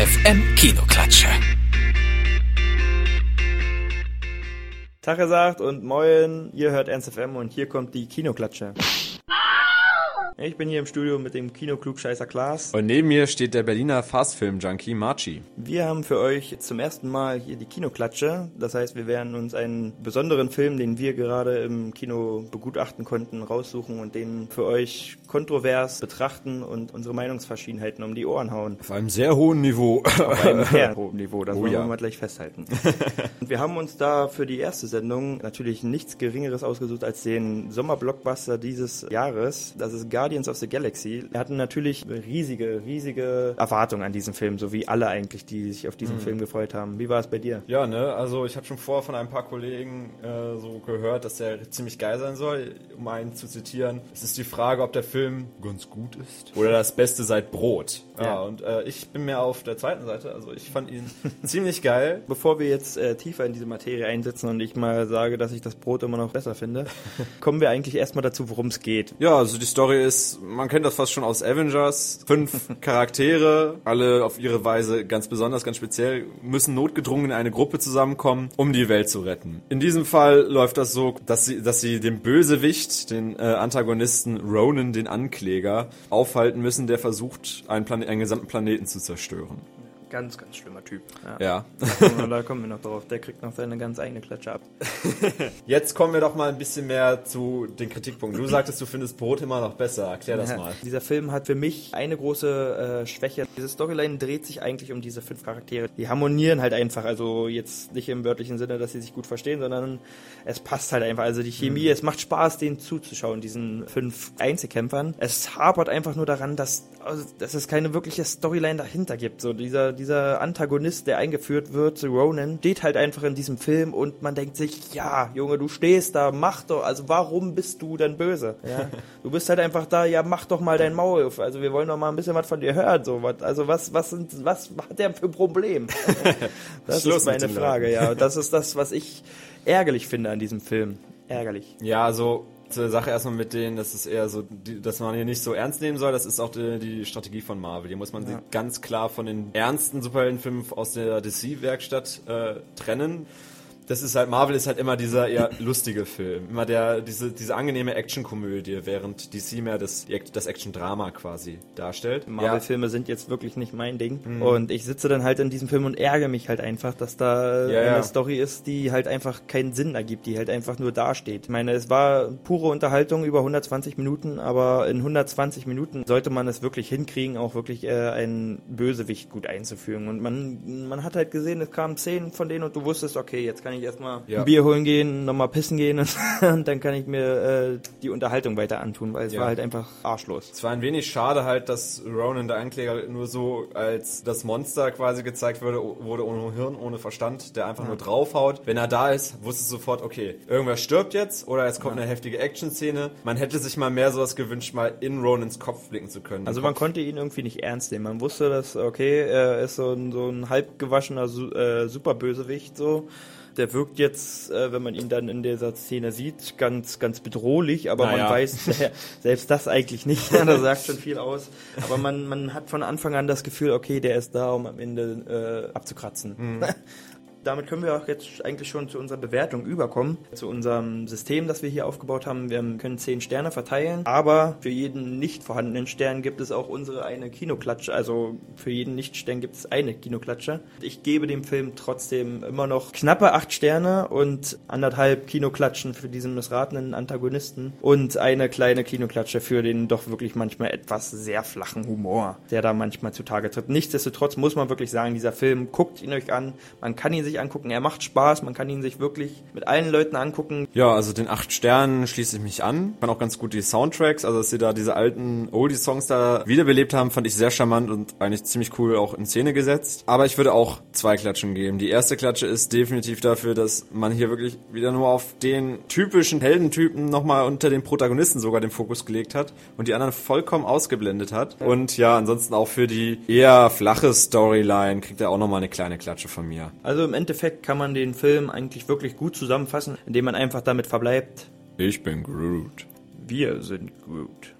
FM Kinoklatsche. Tag gesagt und moin, ihr hört Ernst FM und hier kommt die Kinoklatsche. Ich bin hier im Studio mit dem Kinoklugscheißer Klaas. Und neben mir steht der Berliner Fastfilm-Junkie Marchi. Wir haben für euch zum ersten Mal hier die Kinoklatsche. Das heißt, wir werden uns einen besonderen Film, den wir gerade im Kino begutachten konnten, raussuchen und den für euch kontrovers betrachten und unsere Meinungsverschiedenheiten um die Ohren hauen. Auf einem sehr hohen Niveau. Auf einem sehr hohen Niveau, das Oh wollen ja. wir mal gleich festhalten. und wir haben uns da für die erste Sendung natürlich nichts Geringeres ausgesucht als den Sommerblockbuster dieses Jahres. Das ist Guardians of the Galaxy. Wir hatten natürlich riesige, riesige Erwartungen an diesen Film, so wie alle eigentlich, die sich auf diesen Mhm. Film gefreut haben. Wie war es bei dir? Ja, ne, also ich habe schon vorher von ein paar Kollegen äh, so gehört, dass der ziemlich geil sein soll. Um einen zu zitieren, es ist die Frage, ob der Film ganz gut ist oder das Beste seit Brot. Ja, und äh, ich bin mehr auf der zweiten Seite, also ich fand ihn ziemlich geil. Bevor wir jetzt äh, tiefer in diese Materie einsetzen und ich mal sage, dass ich das Brot immer noch besser finde, kommen wir eigentlich erstmal dazu, worum es geht. Ja, also die Story ist, man kennt das fast schon aus Avengers. Fünf Charaktere, alle auf ihre Weise ganz besonders, ganz speziell, müssen notgedrungen in eine Gruppe zusammenkommen, um die Welt zu retten. In diesem Fall läuft das so, dass sie, dass sie den Bösewicht, den äh, Antagonisten Ronan, den Ankläger, aufhalten müssen, der versucht, einen, Plane einen gesamten Planeten zu zerstören. Ganz, ganz schlimmer Typ. Ja. da kommen wir noch drauf. Der kriegt noch seine ganz eigene Klatsche ab. Jetzt kommen wir doch mal ein bisschen mehr zu den Kritikpunkten. Du sagtest, du findest Brot immer noch besser. Erklär das mal. Dieser Film hat für mich eine große äh, Schwäche. Diese Storyline dreht sich eigentlich um diese fünf Charaktere. Die harmonieren halt einfach, also jetzt nicht im wörtlichen Sinne, dass sie sich gut verstehen, sondern es passt halt einfach. Also die Chemie, es macht Spaß, denen zuzuschauen, diesen fünf Einzelkämpfern. Es hapert einfach nur daran, dass, also, dass es keine wirkliche Storyline dahinter gibt. So dieser, dieser Antagonist, der eingeführt wird, Ronan, steht halt einfach in diesem Film und man denkt sich, ja, Junge, du stehst da, mach doch, also warum bist du denn böse? Ja? Du bist halt einfach da, ja, mach doch mal dein Maul auf. Also wir wollen doch mal ein bisschen was von dir hören, so was. Also was, was sind, was hat der für ein Problem? Das ist meine Frage, Leuten. ja. Und das ist das, was ich ärgerlich finde an diesem Film. Ärgerlich. Ja, also zur Sache erstmal mit denen, das ist eher so, die, dass man hier nicht so ernst nehmen soll, das ist auch die, die Strategie von Marvel. Hier muss man sie ganz klar von den ernsten Superheldenfilmen aus der DC-Werkstatt äh, trennen. Das ist halt, Marvel ist halt immer dieser eher lustige Film. Immer der, diese, diese angenehme Actionkomödie, während DC mehr das, das Action-Drama quasi darstellt. Marvel-Filme sind jetzt wirklich nicht mein Ding. Mhm. Und ich sitze dann halt in diesem Film und ärgere mich halt einfach, dass da Ja, eine ja. Story ist, die halt einfach keinen Sinn ergibt, die halt einfach nur dasteht. Ich meine, es war pure Unterhaltung über 120 Minuten, aber in 120 Minuten sollte man es wirklich hinkriegen, auch wirklich äh, einen Bösewicht gut einzuführen. Und man, man hat halt gesehen, es kamen Szenen von denen und du wusstest, okay, jetzt kann ich erstmal Ja. ein Bier holen gehen, nochmal pissen gehen und, und dann kann ich mir äh, die Unterhaltung weiter antun, weil es Ja. war halt einfach arschlos. Es war ein wenig schade halt, dass Ronan, der Ankläger, nur so als das Monster quasi gezeigt wurde, wurde ohne Hirn, ohne Verstand, der einfach nur draufhaut. Wenn er da ist, wusste sofort, okay, irgendwer stirbt jetzt oder es kommt eine heftige Action-Szene. Man hätte sich mal mehr sowas gewünscht, mal in Ronans Kopf blicken zu können. Also man konnte ihn irgendwie nicht ernst nehmen. Man wusste, dass, okay, er ist so ein, so ein halbgewaschener äh, Superbösewicht so. Der wirkt jetzt, äh, wenn man ihn dann in dieser Szene sieht, ganz, ganz bedrohlich, aber Naja. man weiß äh, selbst das eigentlich nicht. das sagt schon viel aus. Aber man, man hat von Anfang an das Gefühl, okay, der ist da, um am Ende äh, abzukratzen. Damit können wir auch jetzt eigentlich schon zu unserer Bewertung überkommen, zu unserem System, das wir hier aufgebaut haben. Wir können zehn Sterne verteilen, aber für jeden nicht vorhandenen Stern gibt es auch unsere eine Kinoklatsche. Also für jeden Nicht-Stern gibt es eine Kinoklatsche. Ich gebe dem Film trotzdem immer noch knappe acht Sterne und anderthalb Kinoklatschen für diesen missratenen Antagonisten und eine kleine Kinoklatsche für den doch wirklich manchmal etwas sehr flachen Humor, der da manchmal zutage tritt. Nichtsdestotrotz muss man wirklich sagen, dieser Film, guckt ihn euch an, man kann ihn sich angucken, er macht Spaß, man kann ihn sich wirklich mit allen Leuten angucken. Ja, also den acht Sternen schließe ich mich an. Fand auch ganz gut die Soundtracks, also dass sie da diese alten Oldie-Songs da wiederbelebt haben, fand ich sehr charmant und eigentlich ziemlich cool auch in Szene gesetzt. Aber ich würde auch zwei Klatschen geben. Die erste Klatsche ist definitiv dafür, dass man hier wirklich wieder nur auf den typischen Heldentypen nochmal unter den Protagonisten sogar den Fokus gelegt hat und die anderen vollkommen ausgeblendet hat. Und ja, ansonsten auch für die eher flache Storyline kriegt er auch nochmal eine kleine Klatsche von mir. Also im Endeffekt kann man den Film eigentlich wirklich gut zusammenfassen, indem man einfach damit verbleibt, Ich bin Groot. wir sind gut.